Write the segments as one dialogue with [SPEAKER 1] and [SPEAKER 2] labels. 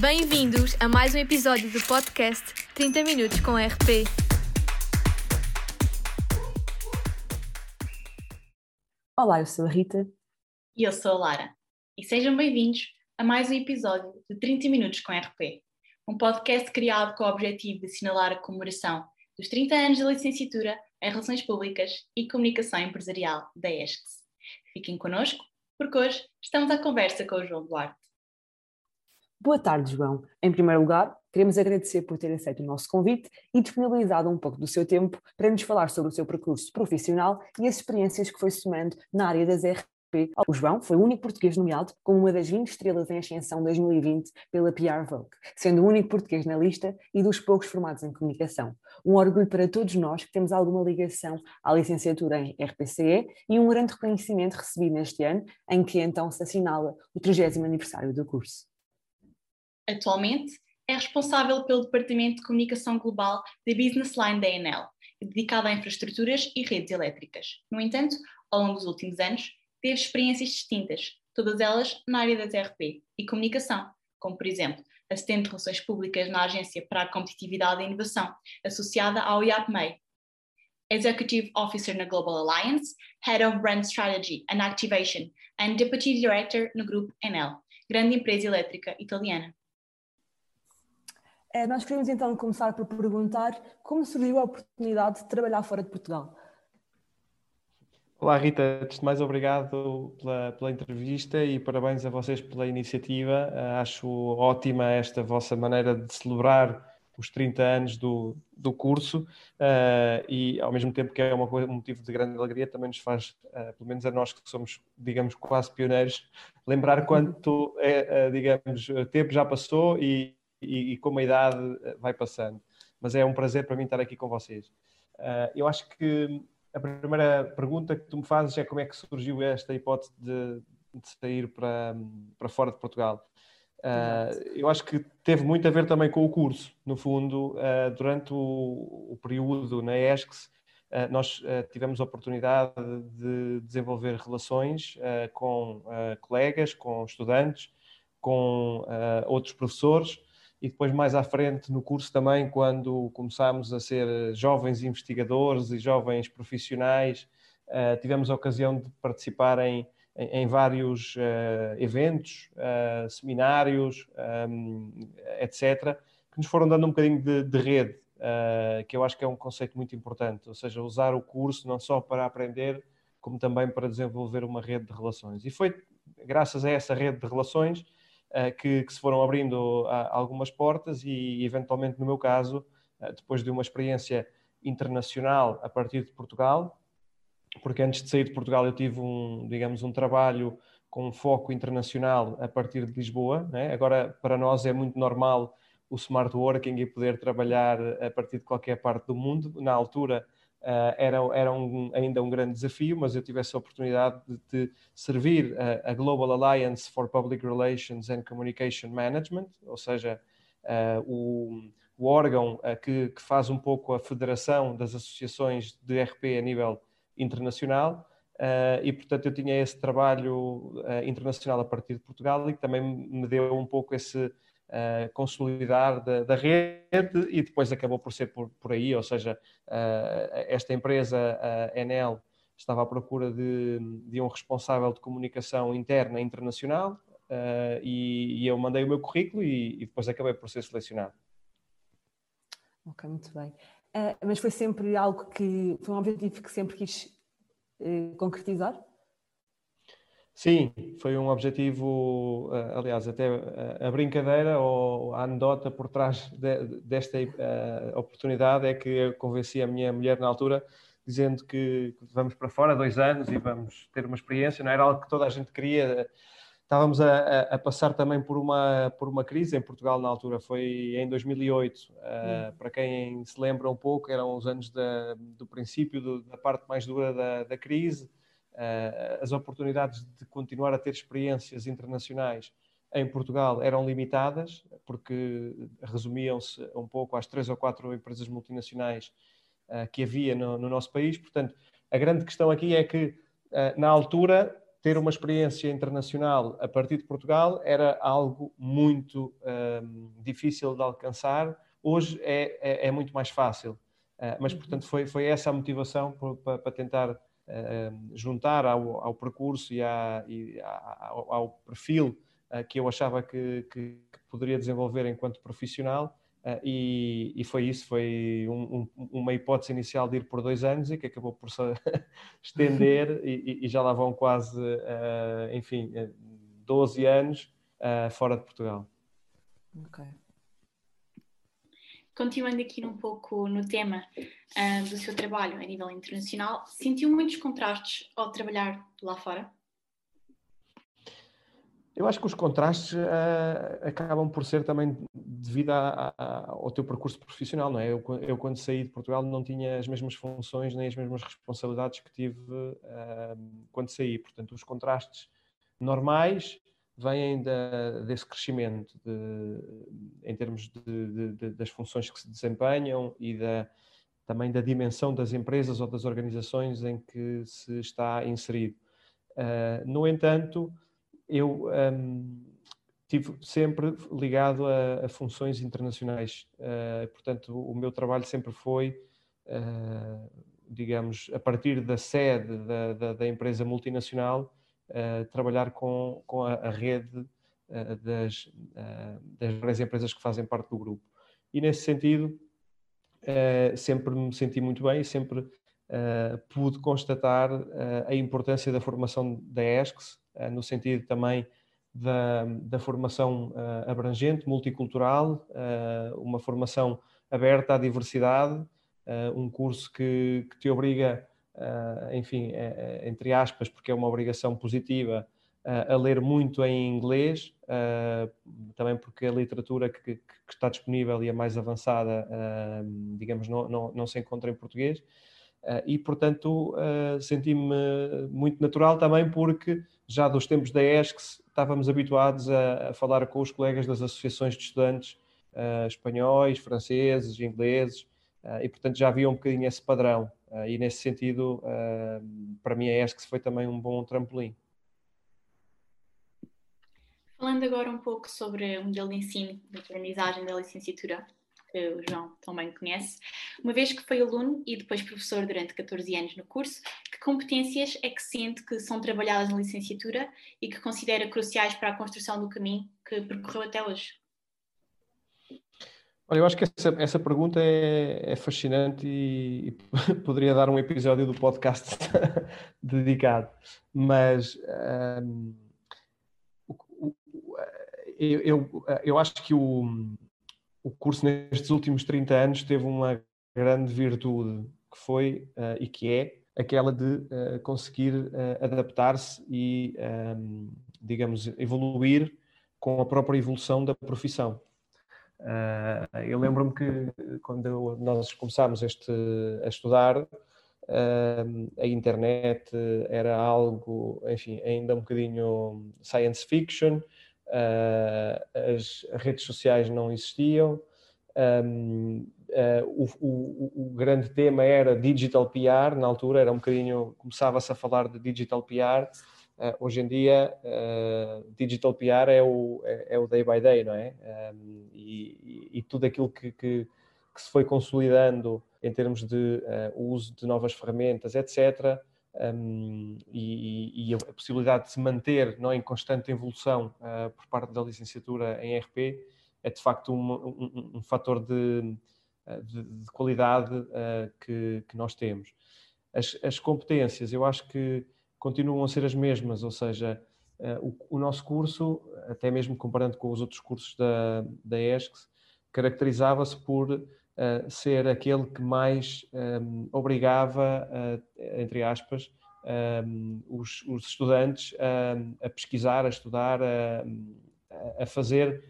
[SPEAKER 1] Bem-vindos a mais um episódio do podcast 30 Minutos com RP.
[SPEAKER 2] Olá, eu sou a Rita.
[SPEAKER 3] E eu sou a Lara. E sejam bem-vindos a mais um episódio de 30 Minutos com RP, um podcast criado com o objetivo de assinalar a comemoração dos 30 anos da licenciatura em Relações Públicas e Comunicação Empresarial da ESCS. Fiquem connosco, porque hoje estamos à conversa com o João Duarte.
[SPEAKER 2] Boa tarde, João. Em primeiro lugar, queremos agradecer por ter aceito o nosso convite e disponibilizado um pouco do seu tempo para nos falar sobre o seu percurso profissional e as experiências que foi somando na área das RP. O João foi o único português nomeado como uma das 20 estrelas em ascensão 2020 pela PR Vogue, sendo o único português na lista e dos poucos formados em comunicação. Um orgulho para todos nós que temos alguma ligação à licenciatura em RPCE e um grande reconhecimento recebido neste ano, em que então se assinala o 30 aniversário do curso.
[SPEAKER 3] Atualmente, é responsável pelo Departamento de Comunicação Global da Business Line da Enel, dedicado a infraestruturas e redes elétricas. No entanto, ao longo dos últimos anos, teve experiências distintas, todas elas na área das RP e comunicação, como, por exemplo, assistente de Relações Públicas na Agência para a Competitividade e Inovação, associada ao IAPMEI, Executive Officer na Global Alliance, Head of Brand Strategy and Activation and Deputy Director no Grupo Enel, grande empresa elétrica italiana.
[SPEAKER 2] Eh, nós queremos então começar por perguntar como surgiu a oportunidade de trabalhar fora de Portugal.
[SPEAKER 4] Olá Rita, antes de mais obrigado pela, pela, entrevista e parabéns a vocês pela iniciativa. Uh, acho ótima esta vossa maneira de celebrar os 30 anos do, do curso uh, e ao mesmo tempo que é uma coisa, um motivo de grande alegria, também nos faz, uh, pelo menos a nós que somos, digamos, quase pioneiros, lembrar quanto, é, digamos, o tempo já passou e, e, e, como a idade eh, vai passando. Mas é um prazer para mim estar aqui com vocês. Uh, eu acho que a primeira pergunta que tu me fazes é como é que surgiu esta hipótese de, de sair para, para fora de Portugal. Uh, eu acho que teve muito a ver também com o curso. No fundo, uh, durante o, o, período na ESCS, uh, nós tivemos a oportunidade de desenvolver relações com colegas, com estudantes, com outros professores e depois mais à frente no curso também, quando começámos a ser jovens investigadores e jovens profissionais, uh, tivemos a ocasião de participar em, em, em vários uh, eventos, uh, seminários, um, etc., que nos foram dando um bocadinho de, de rede, que eu acho que é um conceito muito importante, ou seja, usar o curso não só para aprender, como também para desenvolver uma rede de relações. E foi graças a essa rede de relações que, que, se foram abrindo ah, algumas portas e, eventualmente, no meu caso, eh, depois de uma experiência internacional a partir de Portugal, porque antes de sair de Portugal eu tive um, digamos, um trabalho com um foco internacional a partir de Lisboa. Né? Agora, para nós é muito normal o smart working e poder trabalhar a partir de qualquer parte do mundo. Na altura, Uh, era, era um, ainda um grande desafio, mas eu tive essa oportunidade de, de servir a, a, Global Alliance for Public Relations and Communication Management, ou seja, uh, o, o, órgão uh, que, que, faz um pouco a federação das associações de RP a nível internacional. e, portanto, eu tinha esse trabalho internacional a partir de Portugal e que também me deu um pouco esse, uh, consolidar da, da, rede e depois acabou por ser por, por aí, ou seja, uh, esta empresa, a Enel, estava à procura de, de, um responsável de comunicação interna e internacional uh, e, e, eu mandei o meu currículo e, e, depois acabei por ser selecionado.
[SPEAKER 2] Ok, muito bem. Mas foi sempre algo que foi um objetivo que sempre quis concretizar?
[SPEAKER 4] Sim, foi um objetivo, eh, aliás, até eh, a brincadeira ou a anedota por trás de, desta uh, oportunidade é que eu convenci a minha mulher na altura, dizendo que vamos para fora dois anos e vamos ter uma experiência, não era algo que toda a gente queria. Estávamos a, a passar também por uma, por uma crise em Portugal na altura, foi em 2008. Uh, hum. Para quem se lembra um pouco, eram os anos da, do princípio do, da parte mais dura da, da crise eh, as oportunidades de continuar a ter experiências internacionais em Portugal eram limitadas, porque resumiam-se um pouco às três ou quatro empresas multinacionais uh, que havia no, no, nosso país. Portanto, a grande questão aqui é que, uh, na altura, ter uma experiência internacional a partir de Portugal era algo muito um, difícil de alcançar. Hoje é, é, é muito mais fácil. Uh, mas, uhum. portanto, foi, foi essa a motivação para tentar uh, juntar ao, ao, percurso e, à, e ao, ao, perfil uh, que eu achava que, que, poderia desenvolver enquanto profissional. E, e, foi isso, foi um, um, uma hipótese inicial de ir por dois anos e que acabou por se estender e, e, já lá vão quase, enfim, 12 anos fora de Portugal.
[SPEAKER 3] Continuando aqui um pouco no tema uh, do seu trabalho a nível internacional, sentiu muitos contrastes ao trabalhar lá fora?
[SPEAKER 4] Eu acho que os contrastes uh, acabam por ser também devido a, a, ao teu percurso profissional, não é? Eu, eu, quando saí de Portugal, não tinha as mesmas funções nem as mesmas responsabilidades que tive uh, quando saí. Portanto, os contrastes normais vêm desse crescimento de, em termos de, de, das funções que se desempenham e da, também da dimensão das empresas ou das organizações em que se está inserido. Uh, no entanto, eu um, tive sempre ligado a, a funções internacionais, uh, portanto, o meu trabalho sempre foi, uh, digamos, a partir da sede da, da, da empresa multinacional trabalhar com, com a, a rede uh, das, uh, das várias empresas que fazem parte do grupo. E nesse sentido, sempre me senti muito bem e sempre pude constatar a importância da formação da ESCS, no sentido também da, da formação abrangente, multicultural, uma formação aberta à diversidade, um curso que, que te obriga enfim, é, é, entre aspas, porque é uma obrigação positiva, uh, a ler muito em inglês, uh, também porque a literatura que, que, está disponível e a mais avançada, digamos, não, não, não, se encontra em português. e, portanto, senti-me muito natural também porque já dos tempos da ESCS estávamos habituados a, a falar com os colegas das associações de estudantes espanhóis, franceses, ingleses, e, portanto, já havia um bocadinho esse padrão. Uh, e nesse sentido, uh, para mim, a ESC foi também um bom trampolim.
[SPEAKER 3] Falando agora um pouco sobre o modelo de ensino de aprendizagem da licenciatura, que o João também conhece, uma vez que foi aluno e depois professor durante 14 anos no curso, que competências é que sente que são trabalhadas na licenciatura e que considera cruciais para a construção do caminho que percorreu até hoje?
[SPEAKER 4] Olha, eu acho que essa, essa pergunta é, é fascinante e, e, poderia dar um episódio do podcast dedicado, mas um, eu, eu, eu, acho que o, o curso nestes últimos 30 anos teve uma grande virtude que foi uh, e que é aquela de uh, conseguir uh, adaptar-se e, um, digamos, evoluir com a própria evolução da profissão. Uh, eu lembro-me que quando nós começámos este, a estudar, uh, a internet era algo, enfim, ainda um bocadinho science fiction, uh, as redes sociais não existiam, um, o, o, o, grande tema era digital PR, na altura era um bocadinho, começava-se a falar de digital PR, Uh, hoje em dia, uh, digital PR é o, é, é, o day by day, não é? Um, e, e, tudo aquilo que, que, que, se foi consolidando em termos de uh, uso de novas ferramentas, etc., um, e, e, a possibilidade de se manter não, em constante evolução por parte da licenciatura em RP é de facto um, um, um fator de, de, de qualidade que, que, nós temos. As, as competências, eu acho que continuam a ser as mesmas, ou seja, eh, o, nosso curso, até mesmo comparando com os outros cursos da, da ESCS, caracterizava-se por uh, ser aquele que mais um, ehm, obrigava, uh, entre aspas, um, os, os, estudantes a, pesquisar, a estudar, a, a fazer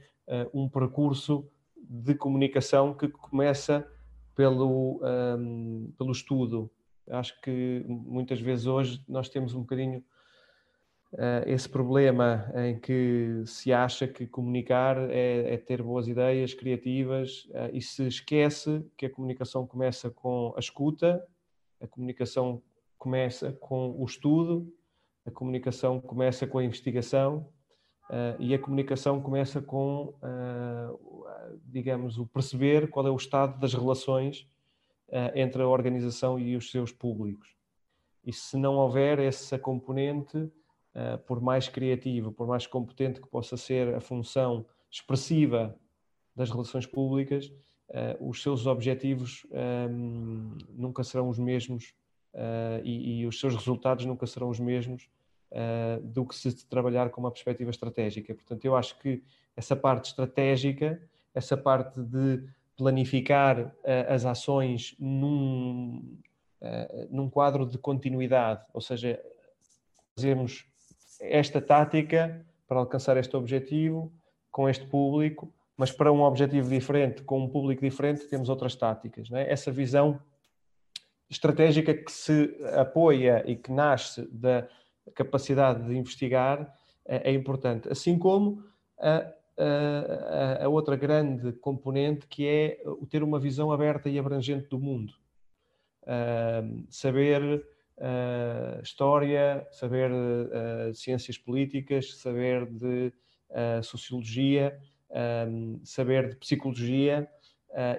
[SPEAKER 4] um percurso de comunicação que começa pelo, um, pelo estudo, Acho que muitas vezes hoje nós temos um bocadinho uh, esse problema em que se acha que comunicar é, é ter boas ideias criativas uh, e se esquece que a comunicação começa com a escuta, a comunicação começa com o estudo a comunicação começa com a investigação uh, e a comunicação começa com, digamos, o perceber qual é o estado das relações entre a organização e os seus públicos. E se não houver essa componente, por mais criativa, por mais competente que possa ser a função expressiva das relações públicas, os seus objetivos um, nunca serão os mesmos e, os seus resultados nunca serão os mesmos do que se trabalhar com uma perspectiva estratégica. Portanto, eu acho que essa parte estratégica, essa parte de planificar uh, as ações num, num quadro de continuidade, ou seja, fazermos esta tática para alcançar este objetivo com este público, mas para um objetivo diferente, com um público diferente, temos outras táticas. É? Essa visão estratégica que se apoia e que nasce da capacidade de investigar é, é importante, assim como a, a, outra grande componente que é o ter uma visão aberta e abrangente do mundo. Uh, saber uh, história, saber uh, ciências políticas, saber de sociologia, saber de psicologia.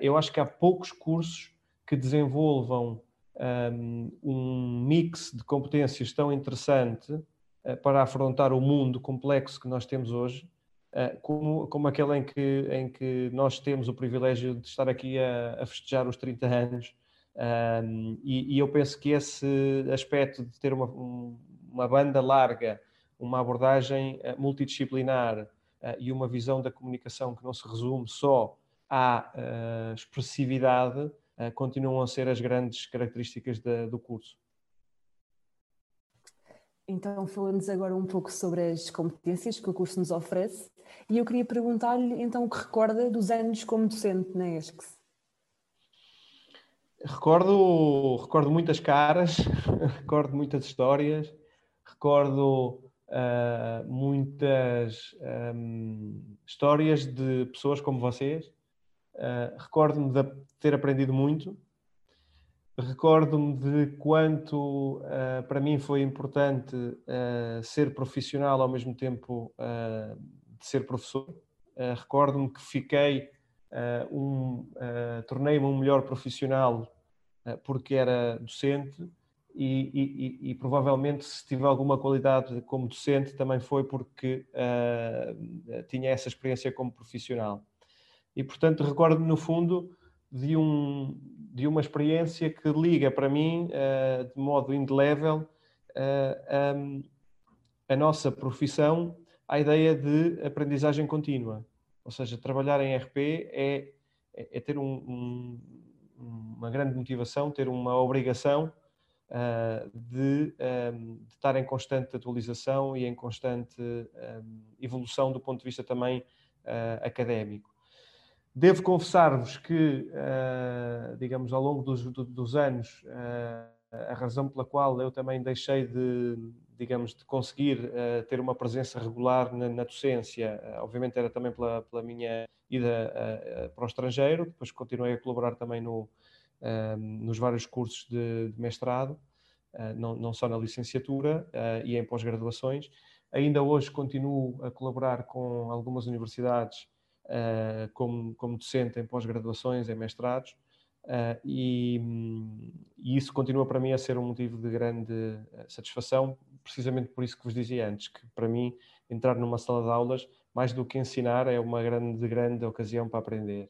[SPEAKER 4] eu acho que há poucos cursos que desenvolvam um, mix de competências tão interessante para afrontar o mundo complexo que nós temos hoje, como, como aquele em que, em que nós temos o privilégio de estar aqui a, a festejar os 30 anos. Um, e, e, eu penso que esse aspecto de ter uma, um, uma banda larga, uma abordagem uh, multidisciplinar e uma visão da comunicação que não se resume só à expressividade, eh, continuam a ser as grandes características do curso.
[SPEAKER 2] Então, falando-nos agora um pouco sobre as competências que o curso nos oferece, e eu queria perguntar-lhe então o que recorda dos anos como docente na ESCS.
[SPEAKER 4] Recordo, recordo muitas caras, recordo muitas histórias, recordo uh, muitas um, histórias de pessoas como vocês, Uh, Recordo-me de ter aprendido muito. Recordo-me de quanto uh, para mim foi importante uh, ser profissional ao mesmo tempo de ser professor. Recordo-me que fiquei um, tornei-me um melhor profissional porque era docente e, e, e, provavelmente se tive alguma qualidade como docente também foi porque tinha essa experiência como profissional e, portanto, recordo-me, no fundo, de, um, de uma experiência que liga para mim, uh, de modo indelével, uh, um, a nossa profissão à ideia de aprendizagem contínua. Ou seja, trabalhar em RP é, é, é ter um, um, uma grande motivação, ter uma obrigação uh, de, um, de, estar em constante atualização e em constante evolução do ponto de vista também académico. Devo confessar-vos que, uh, digamos, ao longo dos, dos anos, uh, a razão pela qual eu também deixei de, digamos, de conseguir uh, ter uma presença regular na, na docência, obviamente era também pela, pela minha ida para o estrangeiro, depois continuei a colaborar também no, nos vários cursos de, de mestrado, não, não, só na licenciatura e em pós-graduações. Ainda hoje continuo a colaborar com algumas universidades uh, como, como docente em pós-graduações, em mestrados, uh, e, e, isso continua para mim a ser um motivo de grande eh, satisfação, precisamente por isso que vos dizia antes, que para mim entrar numa sala de aulas, mais do que ensinar, é uma grande, grande ocasião para aprender.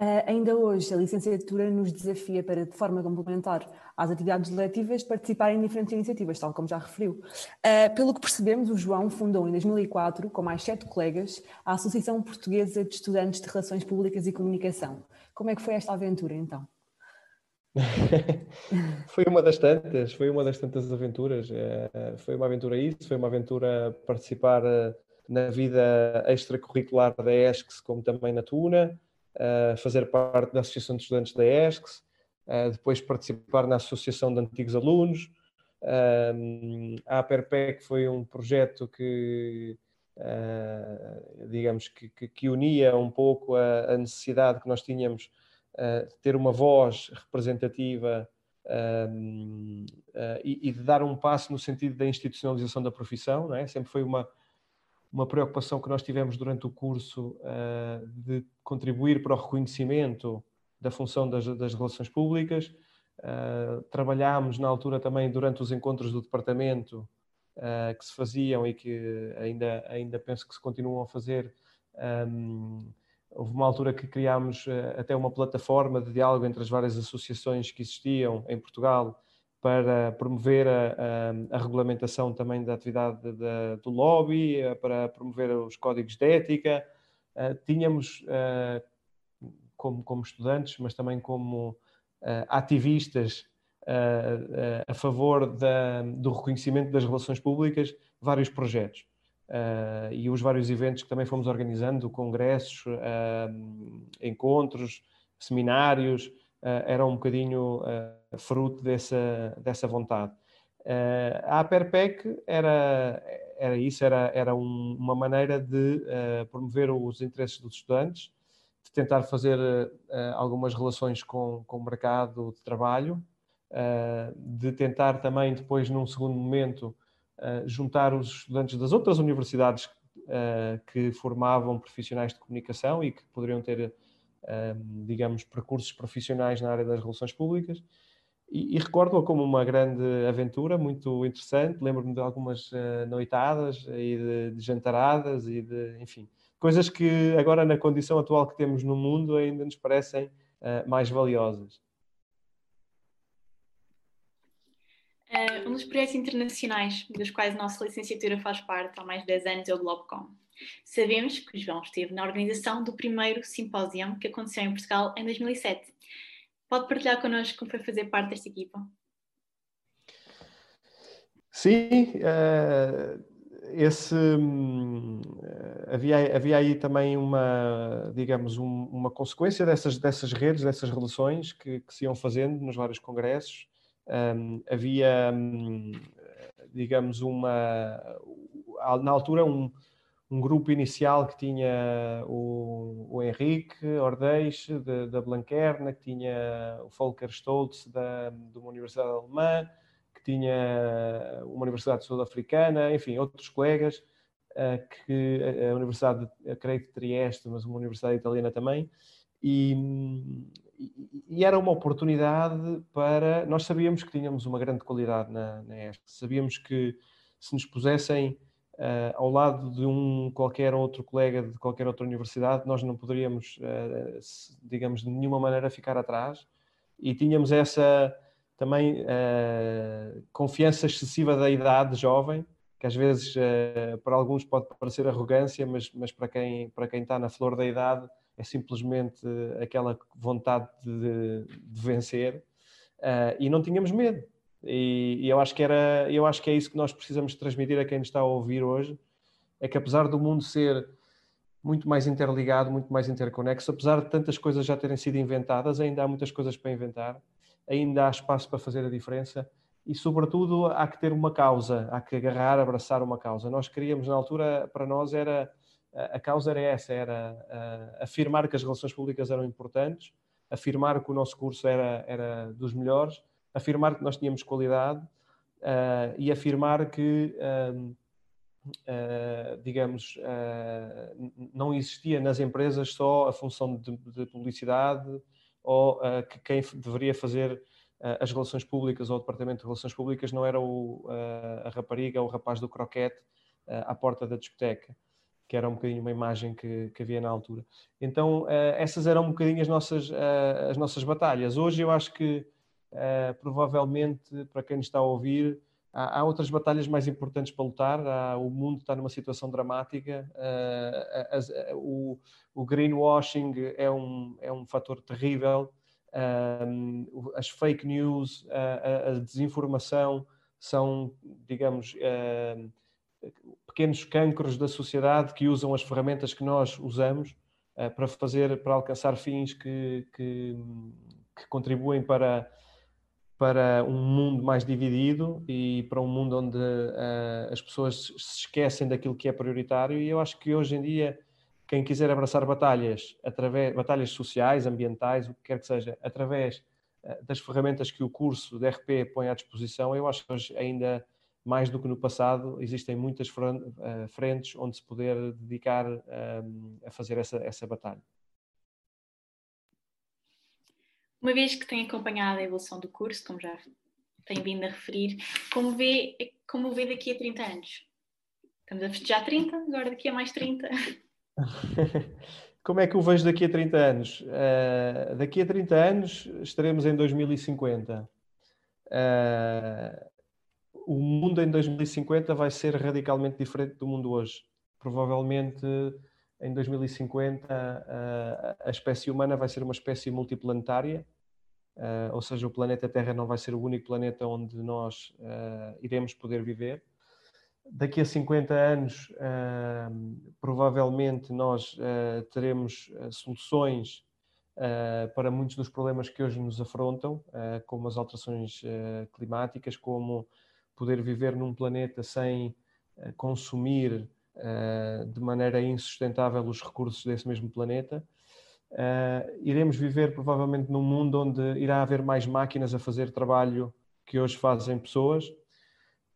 [SPEAKER 2] Uh, ainda hoje, a licenciatura nos desafia para, de forma complementar às atividades letivas, participar em diferentes iniciativas, tal como já referiu. Uh, pelo que percebemos, o João fundou em 2004, com mais sete colegas, a Associação Portuguesa de Estudantes de Relações Públicas e Comunicação. Como é que foi esta aventura, então?
[SPEAKER 4] foi uma das tantas, foi uma das tantas aventuras. Uh, foi uma aventura isso, foi uma aventura participar na vida extracurricular da ESCS, como também na TUNA, fazer parte da Associação de Estudantes da ESCS, uh, depois participar na Associação de Antigos Alunos. Uh, a APERPEC foi um projeto que, digamos, que, que, que, unia um pouco a, a, necessidade que nós tínhamos de ter uma voz representativa um, uh, e, e, de dar um passo no sentido da institucionalização da profissão, é? Sempre foi uma, uma preocupação que nós tivemos durante o curso uh, de contribuir para o reconhecimento da função das, das relações públicas. Uh, trabalhámos na altura também durante os encontros do departamento que se faziam e que ainda, ainda penso que se continuam a fazer. Um, Houve uma altura que criámos até uma plataforma de diálogo entre as várias associações que existiam em Portugal para promover a, a, a regulamentação também da atividade de, do lobby, eh, para promover os códigos de ética. Uh, tínhamos, uh, como, como estudantes, mas também como ativistas a favor da, do reconhecimento das relações públicas, vários projetos uh, e os vários eventos que também fomos organizando, congressos, uh, encontros, seminários, uh, eram um bocadinho fruto dessa, dessa vontade. a Aperpec era, era isso, era, era um, uma maneira de promover os interesses dos estudantes, de tentar fazer algumas relações com, com o mercado de trabalho, de tentar também depois, num segundo momento, juntar os estudantes das outras universidades que formavam profissionais de comunicação e que poderiam ter, digamos, percursos profissionais na área das relações públicas. E, e recordo-a como uma grande aventura, muito interessante. Lembro-me de algumas uh, noitadas e de, de jantaradas e de, enfim, coisas que agora na condição atual que temos no mundo ainda nos parecem mais valiosas.
[SPEAKER 3] Uh, um dos projetos internacionais dos quais a nossa licenciatura faz parte há mais de 10 anos é o Globcom. Sabemos que o João esteve na organização do primeiro simpósio que aconteceu em Portugal em 2007. Pode partilhar connosco como foi fazer parte desta equipa?
[SPEAKER 4] Sim, uh, esse, um, havia, havia aí também uma, digamos, um, uma consequência dessas, dessas redes, dessas relações que, que se iam fazendo nos vários congressos um, havia, um, digamos, uma. Na altura, um, um grupo inicial que tinha o, o Henrique Ordeix, da Blanquerna, que tinha o Volker Stoltz, da, de uma universidade alemã, que tinha uma universidade sul-africana, enfim, outros colegas, uh, que a, a Universidade, creio que Trieste, mas uma universidade italiana também, e, e, era uma oportunidade para. Nós sabíamos que tínhamos uma grande qualidade na, na ESC, sabíamos que se nos pusessem uh, ao lado de um qualquer outro colega de qualquer outra universidade, nós não poderíamos, uh, digamos, de nenhuma maneira ficar atrás e tínhamos essa também uh, confiança excessiva da idade jovem, que às vezes para alguns pode parecer arrogância, mas, mas para, quem, para quem está na flor da idade é simplesmente aquela vontade de, de vencer e não tínhamos medo. E, e, eu acho que era, eu acho que é isso que nós precisamos transmitir a quem nos está a ouvir hoje, é que apesar do mundo ser muito mais interligado, muito mais interconexo, apesar de tantas coisas já terem sido inventadas, ainda há muitas coisas para inventar, ainda há espaço para fazer a diferença e, sobretudo, há que ter uma causa, há que agarrar, abraçar uma causa. Nós queríamos, na altura, para nós era a causa era essa, era afirmar que as relações públicas eram importantes, afirmar que o nosso curso era, era dos melhores, afirmar que nós tínhamos qualidade uh, e afirmar que, uh, uh, digamos, não existia nas empresas só a função de, de publicidade ou que quem deveria fazer as relações públicas ou o departamento de relações públicas não era o, a rapariga ou o rapaz do croquete à porta da discoteca que era um bocadinho uma imagem que, que havia na altura. Então, uh, essas eram um bocadinho as nossas, uh, as nossas batalhas. Hoje eu acho que, uh, provavelmente, para quem está a ouvir, há, há, outras batalhas mais importantes para lutar. Há, o mundo está numa situação dramática. As, o, o, greenwashing é um, é um fator terrível. as fake news, a, a, desinformação são, digamos, pequenos cancros da sociedade que usam as ferramentas que nós usamos uh, para fazer, para alcançar fins que, que, que, contribuem para, para um mundo mais dividido e para um mundo onde uh, as pessoas se esquecem daquilo que é prioritário. E eu acho que hoje em dia, quem quiser abraçar batalhas, através, batalhas sociais, ambientais, o que quer que seja, através das ferramentas que o curso de RP põe à disposição, eu acho que hoje ainda mais do que no passado, existem muitas frentes onde se poder dedicar a fazer essa, essa batalha.
[SPEAKER 3] Uma vez que tem acompanhado a evolução do curso, como já tem vindo a referir, como vê, como vê daqui a 30 anos? Estamos a festejar 30, agora daqui a mais 30.
[SPEAKER 4] como é que eu vejo daqui a 30 anos? Uh, daqui a 30 anos estaremos em 2050. Uh, eh, o mundo em 2050 vai ser radicalmente diferente do mundo hoje. Provavelmente em 2050 uh, a espécie humana vai ser uma espécie multiplanetária, uh, ou seja, o planeta Terra não vai ser o único planeta onde nós uh, iremos poder viver. Daqui a 50 anos, provavelmente nós teremos soluções para muitos dos problemas que hoje nos afrontam, como as alterações climáticas, como poder viver num planeta sem consumir de maneira insustentável os recursos desse mesmo planeta. Uh, iremos viver provavelmente num mundo onde irá haver mais máquinas a fazer trabalho que hoje fazem pessoas.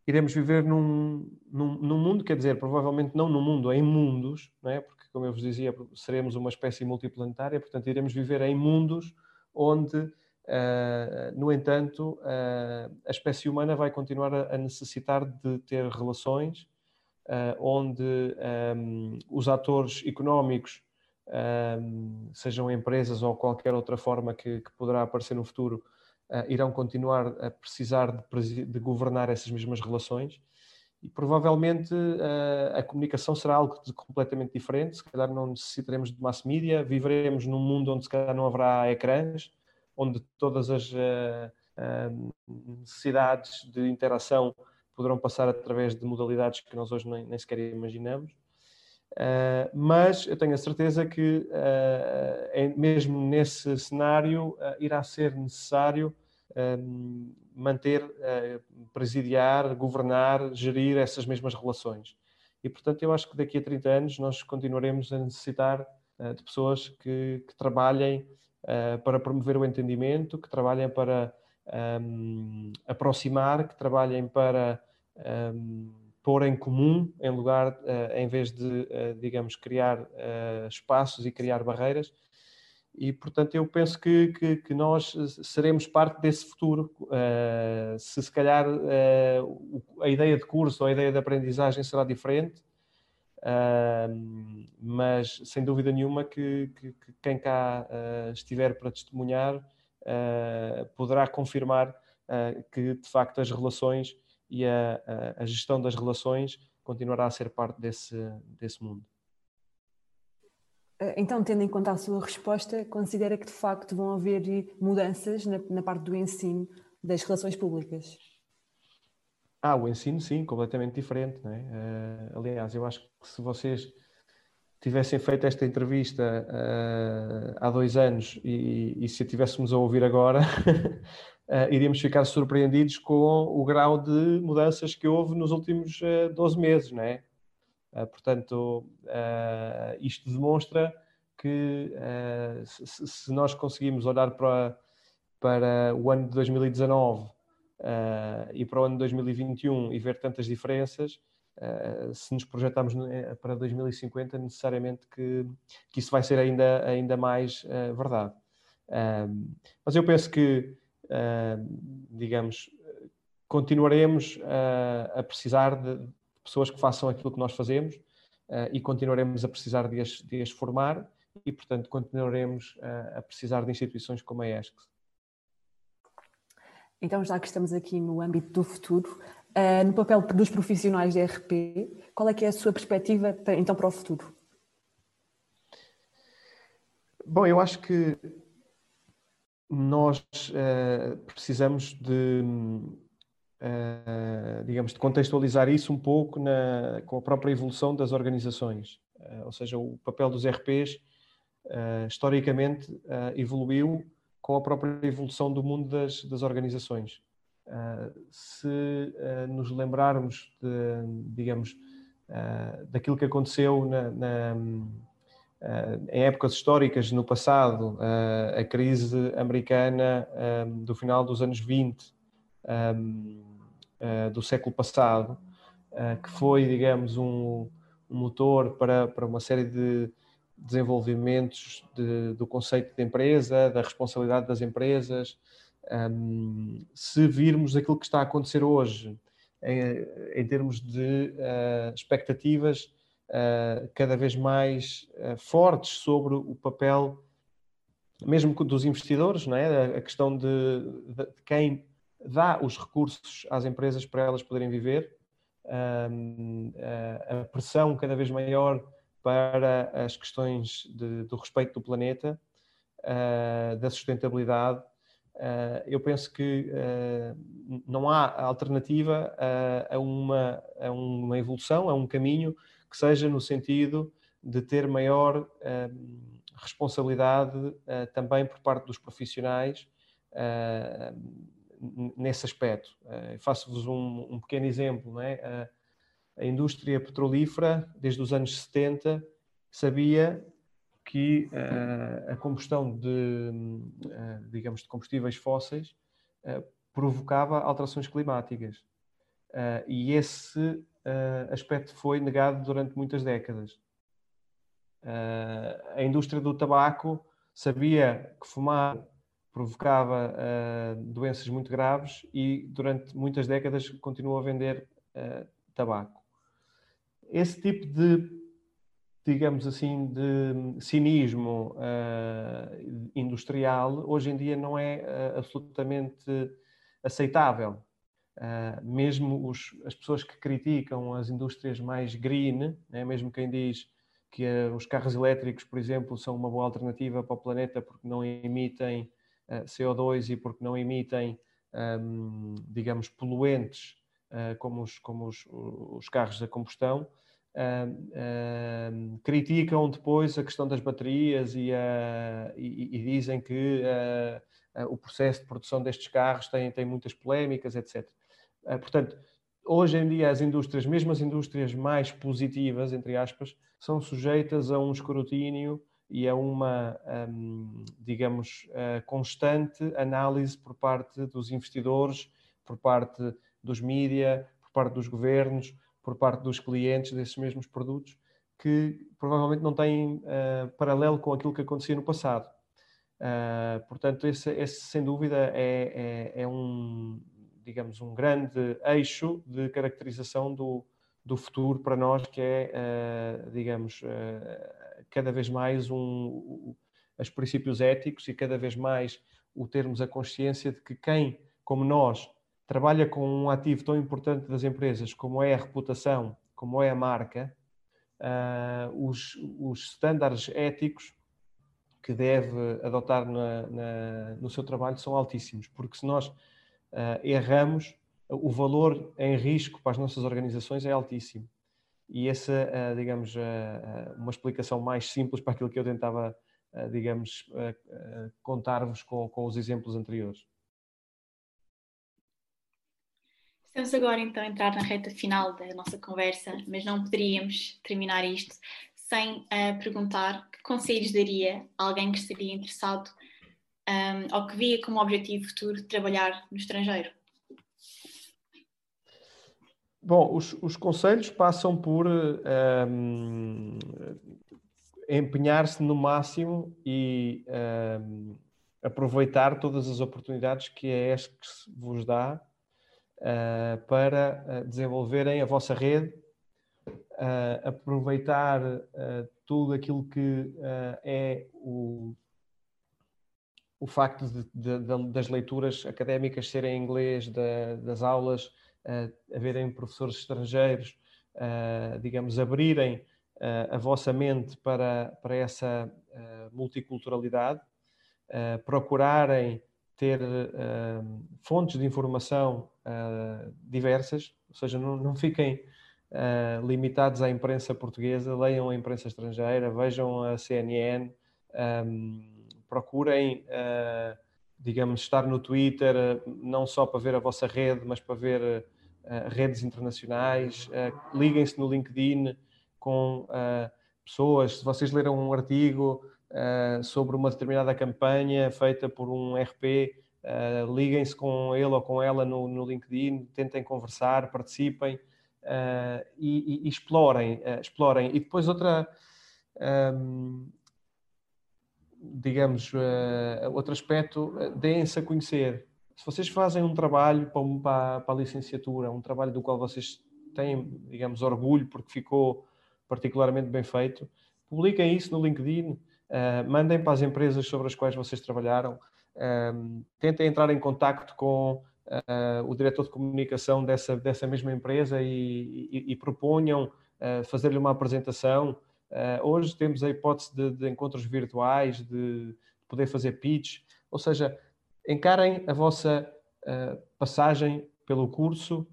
[SPEAKER 4] Iremos viver num, num, num mundo, quer dizer, provavelmente não num mundo, em mundos, não é? porque, como eu vos dizia, seremos uma espécie multiplanetária, portanto, iremos viver em mundos onde, uh, no entanto, uh, a espécie humana vai continuar a, a necessitar de ter relações onde um, ehm, os atores económicos, um, ehm, sejam empresas ou qualquer outra forma que, que poderá aparecer no futuro, uh, irão continuar a precisar de, de, governar essas mesmas relações. E provavelmente uh, a comunicação será algo completamente diferente. Se calhar não necessitaremos de mass media, viveremos num mundo onde se calhar não haverá ecrãs, onde todas as necessidades de interação poderão passar através de modalidades que nós hoje nem, nem sequer imaginamos. Uh, mas eu tenho a certeza que, uh, mesmo nesse cenário, uh, irá ser necessário manter, presidiar, governar, gerir essas mesmas relações. E, portanto, eu acho que daqui a 30 anos nós continuaremos a necessitar de pessoas que, que trabalhem para promover o entendimento, que trabalhem para um, aproximar, que trabalhem para um, pôr em comum, em lugar, uh, em vez de, uh, digamos, criar uh, espaços e criar barreiras. E, portanto, eu penso que, que, que nós seremos parte desse futuro. se se calhar a ideia de curso ou a ideia de aprendizagem será diferente, mas sem dúvida nenhuma que, que, que quem cá estiver para testemunhar uh, poderá confirmar uh, que, de facto, as relações e a, a, a, gestão das relações continuará a ser parte desse, desse mundo.
[SPEAKER 2] Eh, então, tendo em conta a sua resposta, considera que de facto vão haver mudanças na, na parte do ensino das relações públicas?
[SPEAKER 4] Ah, o ensino, sim, completamente diferente. Não é? Uh, aliás, eu acho que se vocês tivessem feito esta entrevista uh, há dois anos e, e, se a tivéssemos a ouvir agora, uh, iríamos ficar surpreendidos com o grau de mudanças que houve nos últimos uh, eh, 12 meses, não é? portanto, isto demonstra que se, se, nós conseguimos olhar para, para o ano de 2019 e para o ano de 2021 e ver tantas diferenças, Uh, se nos projetarmos eh, para 2050, necessariamente que, que isso vai ser ainda, ainda mais uh, verdade. Mas eu penso que, digamos, continuaremos a precisar de pessoas que façam aquilo que nós fazemos e continuaremos a precisar de as, de as formar e, portanto, continuaremos a precisar de instituições como a ESC.
[SPEAKER 2] Então, já que estamos aqui no âmbito do futuro, Uh, no papel dos profissionais de RP, qual é que é a sua perspectiva para, então para o futuro?
[SPEAKER 4] Bom, eu acho que nós uh, precisamos de, uh, digamos, de contextualizar isso um pouco na, com a própria evolução das organizações. ou seja, o papel dos RPs, historicamente, evoluiu com a própria evolução do mundo das, das organizações. Se uh, nos lembrarmos, de, digamos, uh, daquilo que aconteceu na, na, em épocas históricas no passado, a crise americana do final dos anos 20 do século passado, que foi, digamos, um motor para, para uma série de desenvolvimentos de, do conceito de empresa, da responsabilidade das empresas. Um, se virmos aquilo que está a acontecer hoje em, em termos de uh, expectativas uh, cada vez mais uh, fortes sobre o papel, mesmo dos investidores, não é? a questão de, de, quem dá os recursos às empresas para elas poderem viver, a pressão cada vez maior para as questões de, do respeito do planeta, da sustentabilidade. Uh, eu penso que uh, não há alternativa a, uma, a uma evolução, a um caminho que seja no sentido de ter maior responsabilidade também por parte dos profissionais nesse aspecto. Faço-vos um, um, pequeno exemplo. É? a indústria petrolífera, desde os anos 70, sabia que uh, a combustão de, uh, digamos, de combustíveis fósseis uh, provocava alterações climáticas. e esse aspecto foi negado durante muitas décadas. a indústria do tabaco sabia que fumar provocava doenças muito graves e durante muitas décadas continuou a vender tabaco esse tipo de, digamos assim, de cinismo uh, industrial hoje em dia não é uh, absolutamente aceitável. Uh, mesmo os, as pessoas que criticam as indústrias mais green, né, mesmo quem diz que os carros elétricos, por exemplo, são uma boa alternativa para o planeta porque não emitem CO2 e porque não emitem, um, digamos, poluentes como, os, como os, os carros a combustão, uh, uh, criticam depois a questão das baterias e, e, e dizem que ah, o processo de produção destes carros tem, tem muitas polémicas, etc. Ah, portanto, hoje em dia as indústrias, mesmo as indústrias mais positivas, entre aspas, são sujeitas a um escrutínio e a uma, um, digamos, uh, constante análise por parte dos investidores, por parte dos mídia, por parte dos governos, por parte dos clientes desses mesmos produtos que provavelmente não têm uh, paralelo com aquilo que acontecia no passado. Uh, portanto, esse, esse, sem dúvida é, é, é, um, digamos, um grande eixo de caracterização do, do futuro para nós, que é, uh, digamos, cada vez mais um, os princípios éticos e cada vez mais o termos a consciência de que quem, como nós, trabalha com um ativo tão importante das empresas como é a reputação, como é a marca, uh, os, os estándares éticos que deve adotar na, na, no seu trabalho são altíssimos, porque se nós uh, erramos, o valor em risco para as nossas organizações é altíssimo. E essa, uh, digamos, uma explicação mais simples para aquilo que eu tentava, digamos, contar-vos com, com os exemplos anteriores.
[SPEAKER 3] Estamos agora então entrar na reta final da nossa conversa, mas não poderíamos terminar isto sem uh, perguntar que conselhos daria a alguém que estaria interessado um, ou que via como objetivo futuro trabalhar no estrangeiro.
[SPEAKER 4] Bom, os, os conselhos passam por um, empenhar-se no máximo e um, aproveitar todas as oportunidades que a ESC vos dá para eh, desenvolverem a vossa rede, uh, aproveitar tudo aquilo que é o, o facto de, de, de, das leituras académicas serem em inglês, das aulas haverem professores estrangeiros, digamos, abrirem a vossa mente para, para essa multiculturalidade, procurarem ter fontes de informação uh, diversas, ou seja, não, não fiquem uh, limitados à imprensa portuguesa, leiam a imprensa estrangeira, vejam a CNN, um, procurem, digamos, estar no Twitter, não só para ver a vossa rede, mas para ver redes internacionais, liguem-se no LinkedIn com pessoas. Se vocês leram um artigo uh, sobre uma determinada campanha feita por um RP, uh, liguem-se com ele ou com ela no, no LinkedIn, tentem conversar, participem uh, e, e, explorem, explorem. E depois outra, um, digamos, outro aspecto, deem-se a conhecer. Se vocês fazem um trabalho para, para a licenciatura, um trabalho do qual vocês têm, digamos, orgulho porque ficou particularmente bem feito, publiquem isso no LinkedIn, uh, mandem para as empresas sobre as quais vocês trabalharam, um, entrar em contacto com uh, o diretor de comunicação dessa, dessa mesma empresa e, e, e proponham uh, fazer-lhe uma apresentação. hoje temos a hipótese de, de encontros virtuais, de poder fazer pitch, ou seja, encarem a vossa passagem pelo curso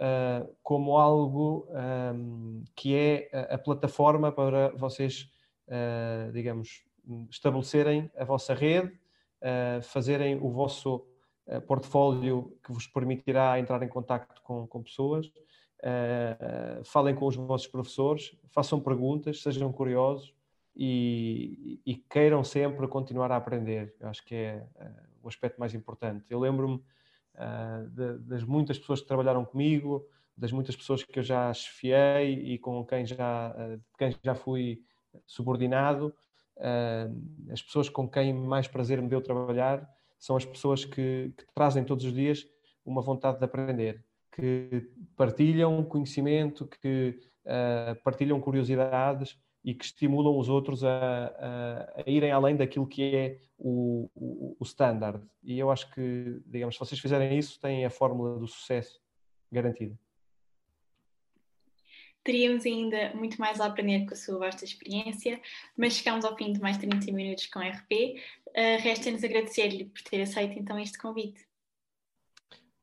[SPEAKER 4] uh, como algo um, que é a, a, plataforma para vocês, uh, digamos, estabelecerem a vossa rede, uh, fazerem o vosso portfólio que vos permitirá entrar em contato com, com pessoas, falem com os vossos professores, façam perguntas, sejam curiosos e, e queiram sempre continuar a aprender. Eu acho que é o aspecto mais importante. Eu lembro-me uh, de, das muitas pessoas que trabalharam comigo, das muitas pessoas que eu já chefiei e com quem já, uh, quem já fui subordinado. Uh, as pessoas com quem mais prazer me deu trabalhar são as pessoas que, que trazem todos os dias uma vontade de aprender, que partilham conhecimento, que partilham curiosidades e que estimulam os outros a, a, a irem além daquilo que é o, o, o, standard. E eu acho que, digamos, se vocês fizerem isso, têm a fórmula do sucesso garantida.
[SPEAKER 3] Teríamos ainda muito mais a aprender com a sua vasta experiência, mas chegamos ao fim de mais 30 minutos com RP. Uh, Resta-nos agradecer-lhe por ter aceito então este convite.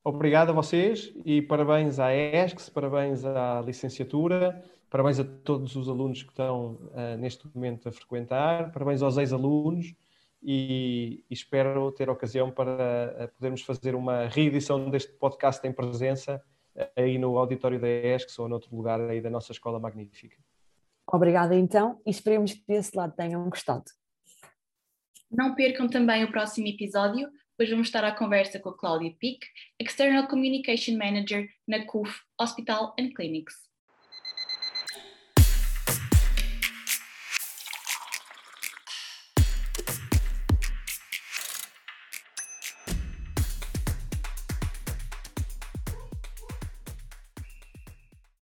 [SPEAKER 4] Obrigado a vocês e parabéns à ESCS, parabéns à licenciatura Parabéns a todos os alunos que estão uh, neste momento a frequentar, parabéns aos ex-alunos e, e, espero ter ocasião para uh, podermos fazer uma reedição deste podcast em presença aí no auditório da ESC ou noutro lugar aí da nossa escola magnífica.
[SPEAKER 2] Obrigada então e esperemos que desse lado tenham gostado.
[SPEAKER 3] Não percam também o próximo episódio, pois vamos estar à conversa com a Cláudia Pick, External Communication Manager na CUF Hospital and Clinics.